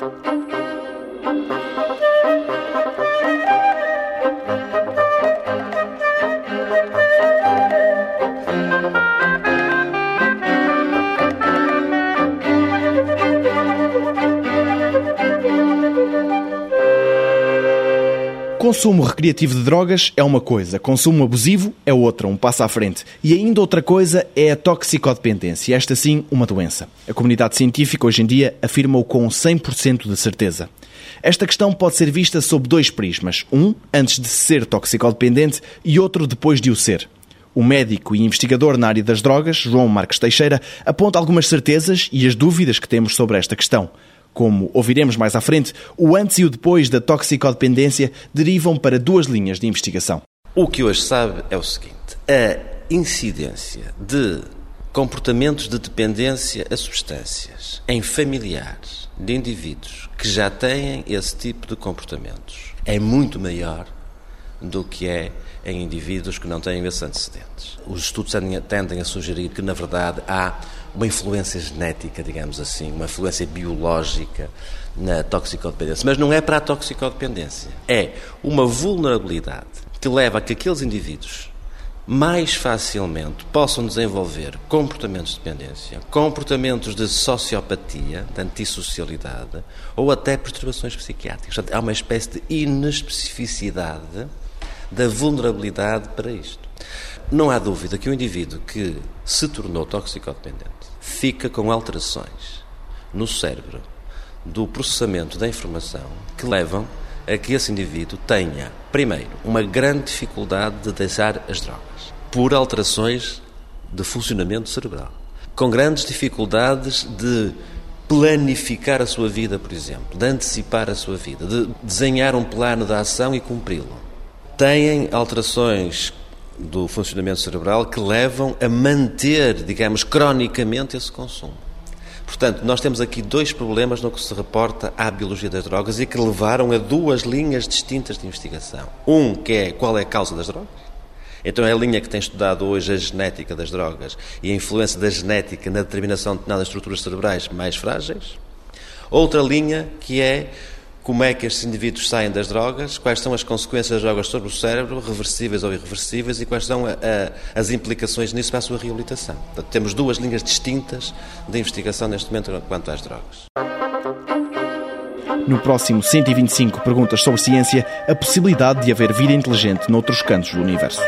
thank you. Consumo recreativo de drogas é uma coisa, consumo abusivo é outra, um passo à frente. E ainda outra coisa é a toxicodependência, esta sim, uma doença. A comunidade científica hoje em dia afirma-o com 100% de certeza. Esta questão pode ser vista sob dois prismas. Um, antes de ser toxicodependente, e outro depois de o ser. O médico e investigador na área das drogas, João Marques Teixeira, aponta algumas certezas e as dúvidas que temos sobre esta questão. Como ouviremos mais à frente, o antes e o depois da toxicodependência derivam para duas linhas de investigação. O que hoje sabe é o seguinte: a incidência de comportamentos de dependência a substâncias em familiares de indivíduos que já têm esse tipo de comportamentos é muito maior do que é em indivíduos que não têm esses antecedentes. Os estudos tendem a sugerir que, na verdade, há uma influência genética, digamos assim, uma influência biológica na toxicodependência. Mas não é para a toxicodependência. É uma vulnerabilidade que leva a que aqueles indivíduos mais facilmente possam desenvolver comportamentos de dependência, comportamentos de sociopatia, de antissocialidade ou até perturbações psiquiátricas. Portanto, há uma espécie de inespecificidade da vulnerabilidade para isto. Não há dúvida que o indivíduo que se tornou toxicodependente fica com alterações no cérebro do processamento da informação que levam a que esse indivíduo tenha, primeiro, uma grande dificuldade de deixar as drogas, por alterações de funcionamento cerebral, com grandes dificuldades de planificar a sua vida, por exemplo, de antecipar a sua vida, de desenhar um plano de ação e cumpri-lo. Têm alterações do funcionamento cerebral que levam a manter, digamos, cronicamente esse consumo. Portanto, nós temos aqui dois problemas no que se reporta à biologia das drogas e que levaram a duas linhas distintas de investigação. Um, que é qual é a causa das drogas. Então é a linha que tem estudado hoje a genética das drogas e a influência da genética na determinação de determinadas estruturas cerebrais mais frágeis. Outra linha que é como é que estes indivíduos saem das drogas, quais são as consequências das drogas sobre o cérebro, reversíveis ou irreversíveis, e quais são a, a, as implicações nisso para a sua reabilitação. Portanto, temos duas linhas distintas de investigação neste momento quanto às drogas. No próximo 125 Perguntas sobre Ciência, a possibilidade de haver vida inteligente noutros cantos do universo.